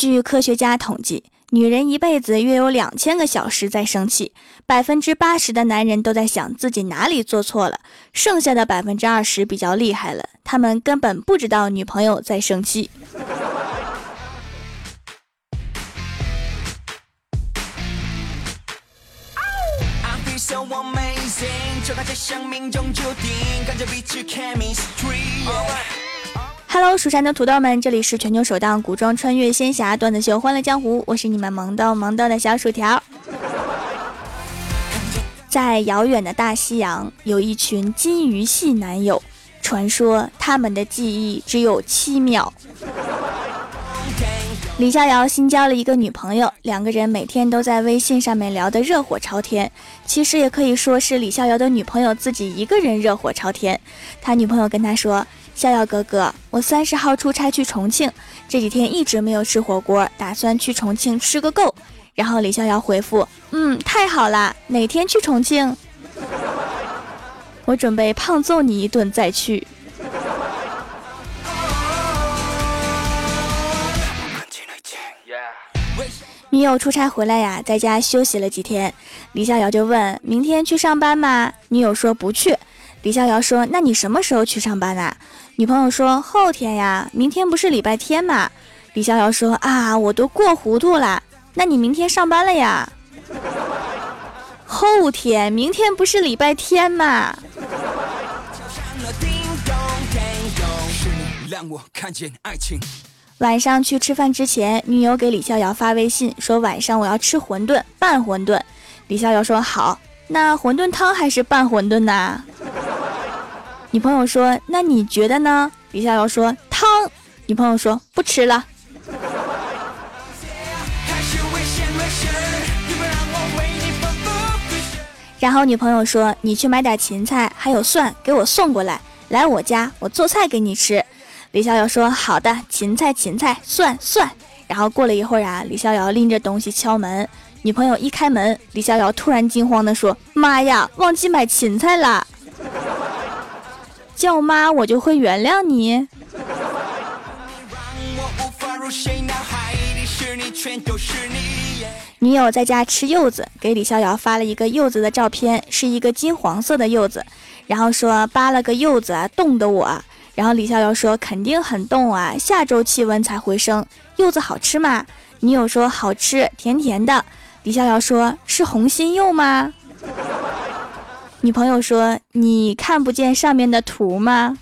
据科学家统计，女人一辈子约有两千个小时在生气，百分之八十的男人都在想自己哪里做错了，剩下的百分之二十比较厉害了，他们根本不知道女朋友在生气。Hello，蜀山的土豆们，这里是全球首档古装穿越仙侠段子秀《欢乐江湖》，我是你们萌逗萌逗的小薯条。在遥远的大西洋，有一群金鱼系男友，传说他们的记忆只有七秒。李逍遥新交了一个女朋友，两个人每天都在微信上面聊得热火朝天。其实也可以说是李逍遥的女朋友自己一个人热火朝天。他女朋友跟他说：“逍遥哥哥，我三十号出差去重庆，这几天一直没有吃火锅，打算去重庆吃个够。”然后李逍遥回复：“嗯，太好了，哪天去重庆？我准备胖揍你一顿再去。”女友出差回来呀，在家休息了几天，李逍遥就问：“明天去上班吗？”女友说：“不去。”李逍遥说：“那你什么时候去上班啊？”女朋友说：“后天呀，明天不是礼拜天吗？”李逍遥说：“啊，我都过糊涂了。那你明天上班了呀？”后天，明天不是礼拜天吗？晚上去吃饭之前，女友给李逍遥发微信说：“晚上我要吃馄饨，拌馄饨。”李逍遥说：“好，那馄饨汤还是拌馄饨呢？”女朋友说：“那你觉得呢？”李逍遥说：“汤。”女朋友说：“不吃了。”然后女朋友说：“你去买点芹菜，还有蒜，给我送过来，来我家，我做菜给你吃。”李逍遥说：“好的，芹菜芹菜，蒜蒜。”然后过了一会儿啊，李逍遥拎着东西敲门，女朋友一开门，李逍遥突然惊慌地说：“妈呀，忘记买芹菜了！叫妈我就会原谅你。”女友在家吃柚子，给李逍遥发了一个柚子的照片，是一个金黄色的柚子，然后说扒了个柚子，冻得我。然后李逍遥说：“肯定很冻啊，下周气温才回升。柚子好吃吗？”女友说：“好吃，甜甜的。”李逍遥说：“是红心柚吗？”女朋友说：“你看不见上面的图吗？”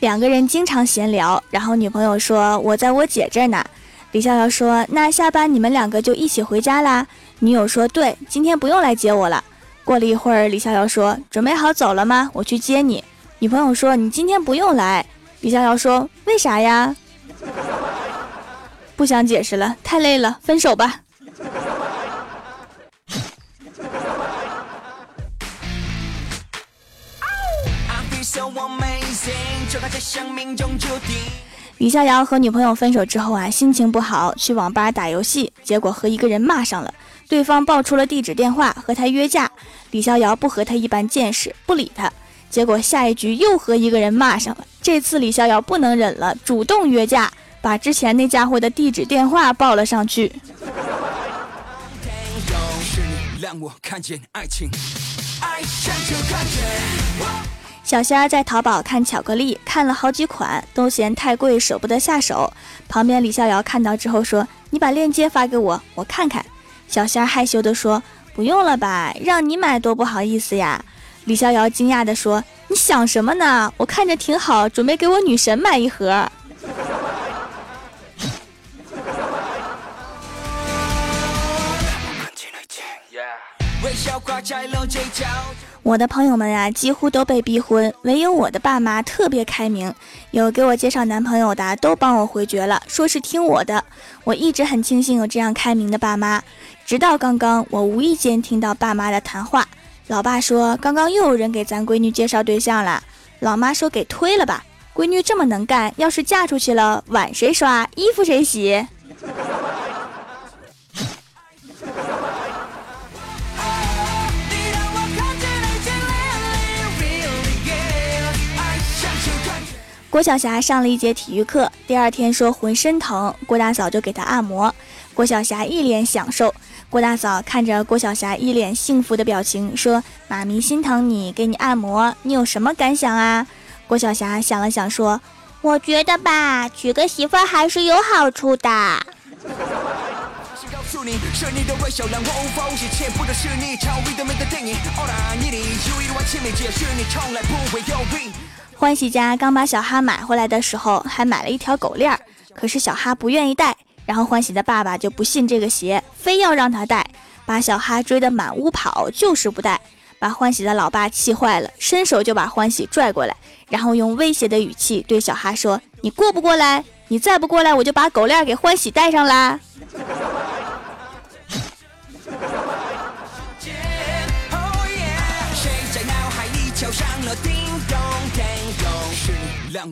两个人经常闲聊，然后女朋友说：“我在我姐这儿呢。”李逍遥说：“那下班你们两个就一起回家啦。”女友说：“对，今天不用来接我了。”过了一会儿，李逍遥说：“准备好走了吗？我去接你。”女朋友说：“你今天不用来。”李逍遥说：“为啥呀？”不想解释了，太累了，分手吧。李逍遥和女朋友分手之后啊，心情不好，去网吧打游戏，结果和一个人骂上了。对方报出了地址电话，和他约架。李逍遥不和他一般见识，不理他。结果下一局又和一个人骂上了。这次李逍遥不能忍了，主动约架，把之前那家伙的地址电话报了上去。小仙儿在淘宝看巧克力，看了好几款，都嫌太贵，舍不得下手。旁边李逍遥看到之后说：“你把链接发给我，我看看。”小仙儿害羞地说：“不用了吧，让你买多不好意思呀。”李逍遥惊讶地说：“你想什么呢？我看着挺好，准备给我女神买一盒。”我的朋友们啊，几乎都被逼婚，唯有我的爸妈特别开明，有给我介绍男朋友的都帮我回绝了，说是听我的。我一直很庆幸有这样开明的爸妈，直到刚刚，我无意间听到爸妈的谈话。老爸说，刚刚又有人给咱闺女介绍对象了。老妈说，给推了吧，闺女这么能干，要是嫁出去了，碗谁刷，衣服谁洗？郭晓霞上了一节体育课，第二天说浑身疼，郭大嫂就给她按摩。郭晓霞一脸享受。郭大嫂看着郭晓霞一脸幸福的表情，说：“妈咪心疼你，给你按摩，你有什么感想啊？”郭晓霞想了想，说：“我觉得吧，娶个媳妇还是有好处的。”欢喜家刚把小哈买回来的时候，还买了一条狗链儿，可是小哈不愿意戴。然后欢喜的爸爸就不信这个邪，非要让他戴，把小哈追得满屋跑，就是不戴，把欢喜的老爸气坏了，伸手就把欢喜拽过来，然后用威胁的语气对小哈说：“你过不过来？你再不过来，我就把狗链给欢喜戴上啦。”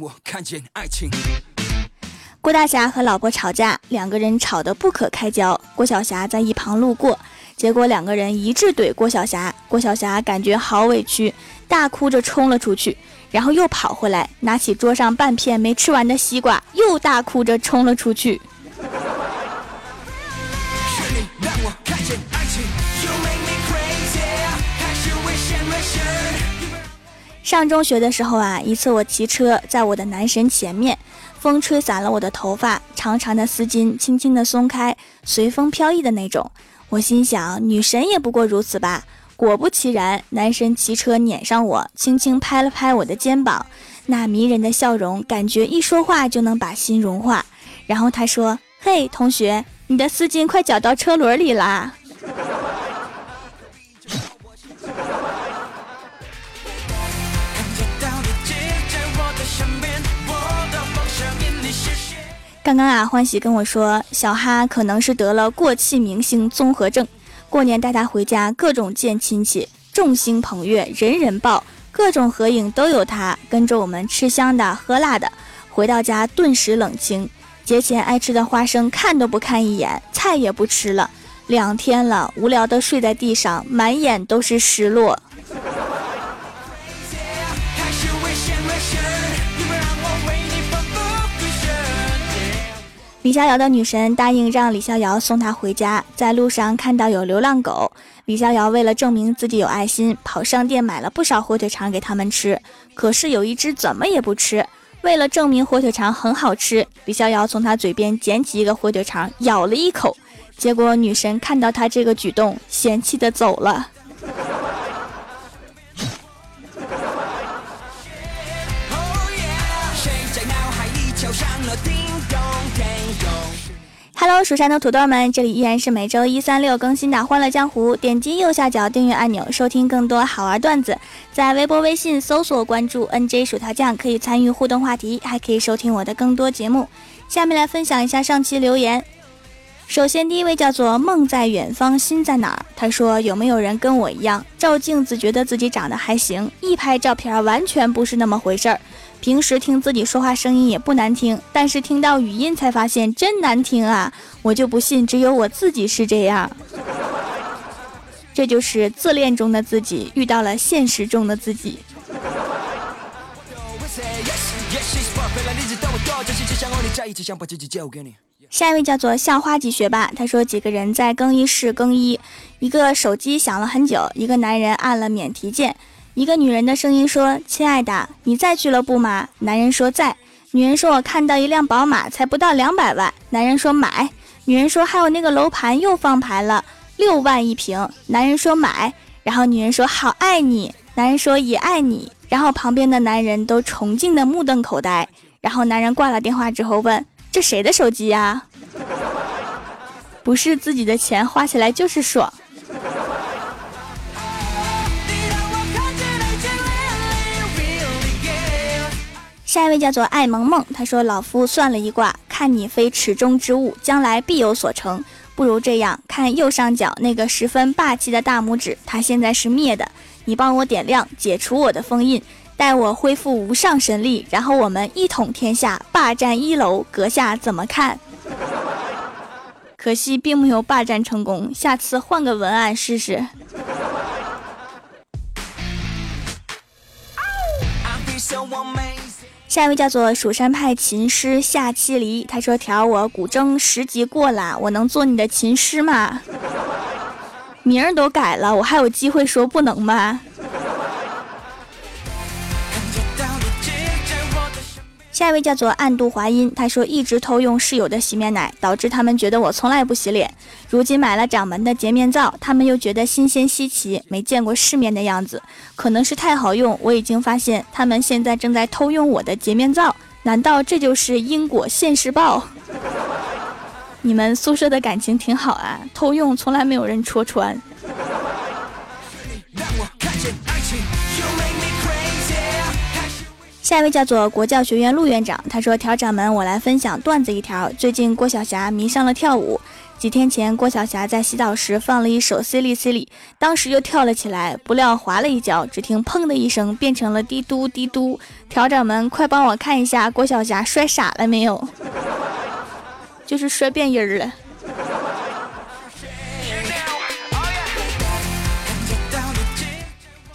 我看见爱情郭大侠和老婆吵架，两个人吵得不可开交。郭晓霞在一旁路过，结果两个人一致怼郭晓霞。郭晓霞感觉好委屈，大哭着冲了出去，然后又跑回来，拿起桌上半片没吃完的西瓜，又大哭着冲了出去。上中学的时候啊，一次我骑车在我的男神前面。风吹散了我的头发，长长的丝巾轻轻的松开，随风飘逸的那种。我心想，女神也不过如此吧。果不其然，男神骑车撵上我，轻轻拍了拍我的肩膀，那迷人的笑容，感觉一说话就能把心融化。然后他说：“嘿，同学，你的丝巾快绞到车轮里啦。”刚刚啊，欢喜跟我说，小哈可能是得了过气明星综合症。过年带他回家，各种见亲戚，众星捧月，人人抱，各种合影都有他，跟着我们吃香的喝辣的。回到家顿时冷清，节前爱吃的花生看都不看一眼，菜也不吃了。两天了，无聊的睡在地上，满眼都是失落。李逍遥的女神答应让李逍遥送她回家，在路上看到有流浪狗，李逍遥为了证明自己有爱心，跑商店买了不少火腿肠给他们吃。可是有一只怎么也不吃。为了证明火腿肠很好吃，李逍遥从他嘴边捡起一个火腿肠，咬了一口。结果女神看到他这个举动，嫌弃的走了。Hello，蜀山的土豆们，这里依然是每周一、三、六更新的《欢乐江湖》。点击右下角订阅按钮，收听更多好玩段子。在微博、微信搜索关注 NJ 薯条酱，可以参与互动话题，还可以收听我的更多节目。下面来分享一下上期留言。首先，第一位叫做梦在远方，心在哪儿？他说：“有没有人跟我一样，照镜子觉得自己长得还行，一拍照片完全不是那么回事儿。”平时听自己说话声音也不难听，但是听到语音才发现真难听啊！我就不信只有我自己是这样。这就是自恋中的自己遇到了现实中的自己。下一位叫做校花级学霸，他说几个人在更衣室更衣，一个手机响了很久，一个男人按了免提键。一个女人的声音说：“亲爱的，你在俱乐部吗？”男人说：“在。”女人说：“我看到一辆宝马，才不到两百万。”男人说：“买。”女人说：“还有那个楼盘又放牌了，六万一平。”男人说：“买。”然后女人说：“好爱你。”男人说：“也爱你。”然后旁边的男人都崇敬的目瞪口呆。然后男人挂了电话之后问：“这谁的手机呀？”不是自己的钱花起来就是爽。下一位叫做爱萌萌，他说：“老夫算了一卦，看你非池中之物，将来必有所成。不如这样，看右上角那个十分霸气的大拇指，它现在是灭的，你帮我点亮，解除我的封印，待我恢复无上神力，然后我们一统天下，霸占一楼。阁下怎么看？”可惜并没有霸占成功，下次换个文案试试。下一位叫做蜀山派琴师夏七离，他说：“调我古筝十级过了，我能做你的琴师吗？名儿都改了，我还有机会说不能吗？”下一位叫做暗度华阴，他说一直偷用室友的洗面奶，导致他们觉得我从来不洗脸。如今买了掌门的洁面皂，他们又觉得新鲜稀奇，没见过世面的样子。可能是太好用，我已经发现他们现在正在偷用我的洁面皂。难道这就是因果现世报？你们宿舍的感情挺好啊，偷用从来没有人戳穿。下一位叫做国教学院陆院长，他说：“调掌门，我来分享段子一条。最近郭晓霞迷上了跳舞。几天前，郭晓霞在洗澡时放了一首《C 哩 C 哩》，当时就跳了起来，不料滑了一跤，只听砰的一声，变成了滴嘟滴嘟。调掌门，快帮我看一下郭晓霞摔傻了没有？就是摔变音儿了。”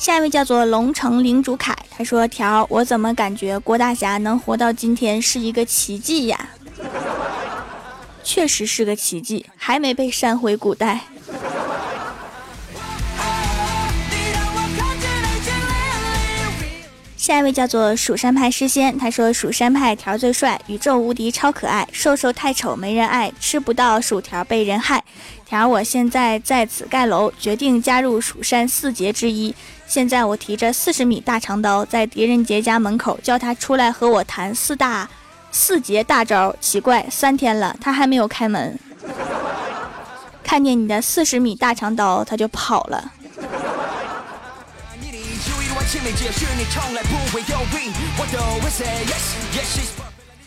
下一位叫做龙城领主凯，他说：“条，我怎么感觉郭大侠能活到今天是一个奇迹呀？确实是个奇迹，还没被删回古代。”下一位叫做蜀山派诗仙，他说：“蜀山派条最帅，宇宙无敌超可爱，瘦瘦太丑没人爱，吃不到薯条被人害。条，我现在在此盖楼，决定加入蜀山四杰之一。”现在我提着四十米大长刀，在狄仁杰家门口叫他出来和我谈四大四杰大招。奇怪，三天了他还没有开门。看见你的四十米大长刀，他就跑了。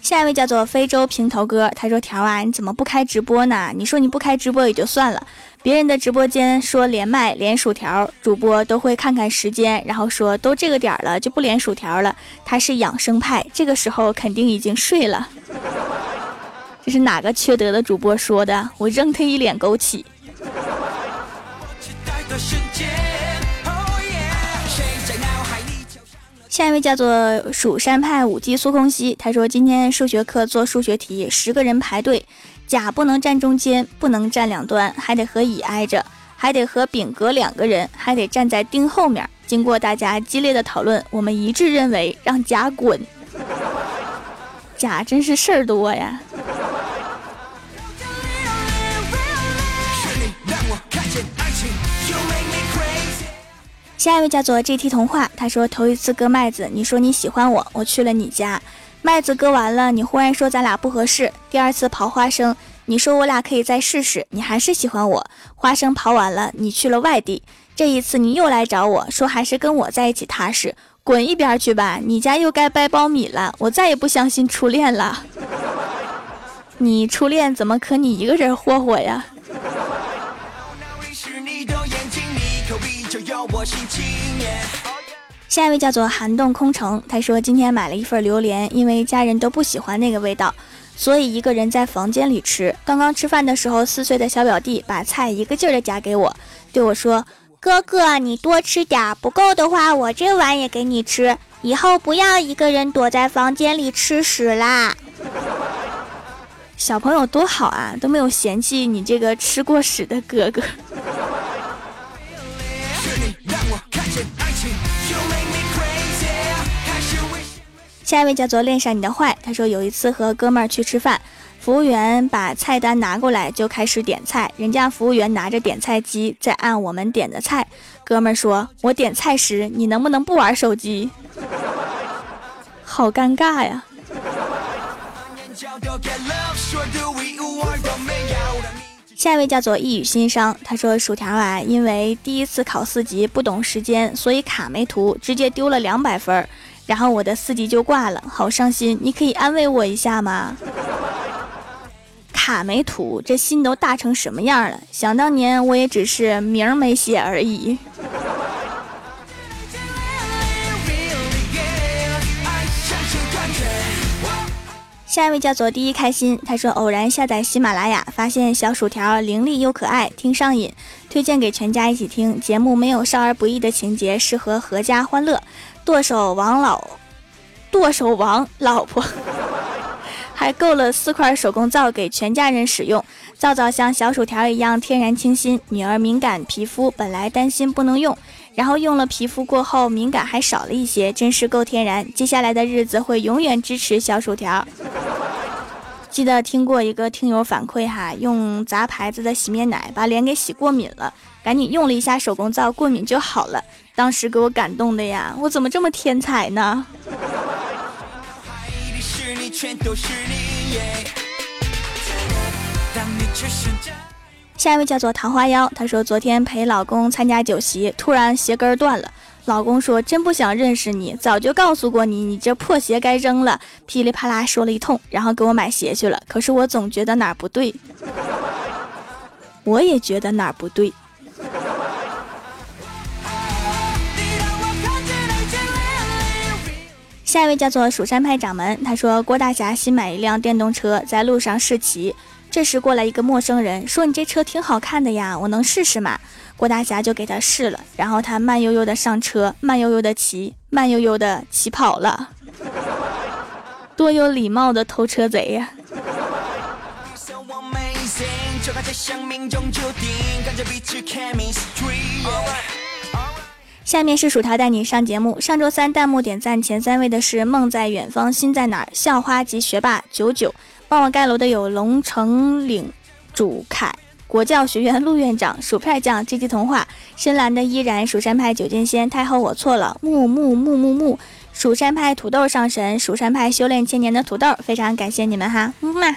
下一位叫做非洲平头哥，他说：“条啊，你怎么不开直播呢？你说你不开直播也就算了，别人的直播间说连麦连薯条，主播都会看看时间，然后说都这个点了就不连薯条了。他是养生派，这个时候肯定已经睡了。这是哪个缺德的主播说的？我扔他一脸枸杞。”下一位叫做蜀山派五级苏空兮，他说今天数学课做数学题，十个人排队，甲不能站中间，不能站两端，还得和乙挨着，还得和丙隔两个人，还得站在丁后面。经过大家激烈的讨论，我们一致认为让甲滚。甲真是事儿多呀。下一位叫做 GT 童话，他说头一次割麦子，你说你喜欢我，我去了你家，麦子割完了，你忽然说咱俩不合适。第二次刨花生，你说我俩可以再试试，你还是喜欢我。花生刨完了，你去了外地，这一次你又来找我说还是跟我在一起踏实，滚一边去吧，你家又该掰苞米了，我再也不相信初恋了。你初恋怎么可你一个人霍霍呀？下一位叫做寒冻空城，他说今天买了一份榴莲，因为家人都不喜欢那个味道，所以一个人在房间里吃。刚刚吃饭的时候，四岁的小表弟把菜一个劲儿的夹给我，对我说：“哥哥，你多吃点，不够的话我这碗也给你吃，以后不要一个人躲在房间里吃屎啦。”小朋友多好啊，都没有嫌弃你这个吃过屎的哥哥。下一位叫做恋上你的坏，他说有一次和哥们儿去吃饭，服务员把菜单拿过来就开始点菜，人家服务员拿着点菜机在按我们点的菜，哥们儿说：“我点菜时你能不能不玩手机？” 好尴尬呀。下一位叫做一语心伤，他说薯条啊，因为第一次考四级不懂时间，所以卡没涂，直接丢了两百分。然后我的四级就挂了，好伤心！你可以安慰我一下吗？卡没涂，这心都大成什么样了？想当年我也只是名没写而已。下一位叫做第一开心，他说偶然下载喜马拉雅，发现小薯条伶俐又可爱，听上瘾，推荐给全家一起听。节目没有少儿不宜的情节，适合阖家欢乐。剁手王老剁手王老婆，还购了四块手工皂给全家人使用。皂皂像小薯条一样天然清新，女儿敏感皮肤，本来担心不能用，然后用了皮肤过后敏感还少了一些，真是够天然。接下来的日子会永远支持小薯条。记得听过一个听友反馈哈，用杂牌子的洗面奶把脸给洗过敏了，赶紧用了一下手工皂，过敏就好了。当时给我感动的呀，我怎么这么天才呢？下一位叫做桃花妖，她说昨天陪老公参加酒席，突然鞋跟断了。老公说：“真不想认识你，早就告诉过你，你这破鞋该扔了。”噼里啪啦说了一通，然后给我买鞋去了。可是我总觉得哪儿不对，我也觉得哪儿不对。下一位叫做蜀山派掌门，他说郭大侠新买一辆电动车，在路上试骑。这时过来一个陌生人，说：“你这车挺好看的呀，我能试试吗？”郭大侠就给他试了，然后他慢悠悠的上车，慢悠悠的骑，慢悠悠的骑跑了，多有礼貌的偷车贼呀！下面是薯条带你上节目。上周三弹幕点赞前三位的是梦在远方心在哪儿校花及学霸九九，帮我盖楼的有龙城岭主凯。国教学院陆院长、薯片酱、G G 童话、深蓝的依然、蜀山派九剑仙、太后我错了、木木木木木、蜀山派土豆上神、蜀山派修炼千年的土豆，非常感谢你们哈，木嘛。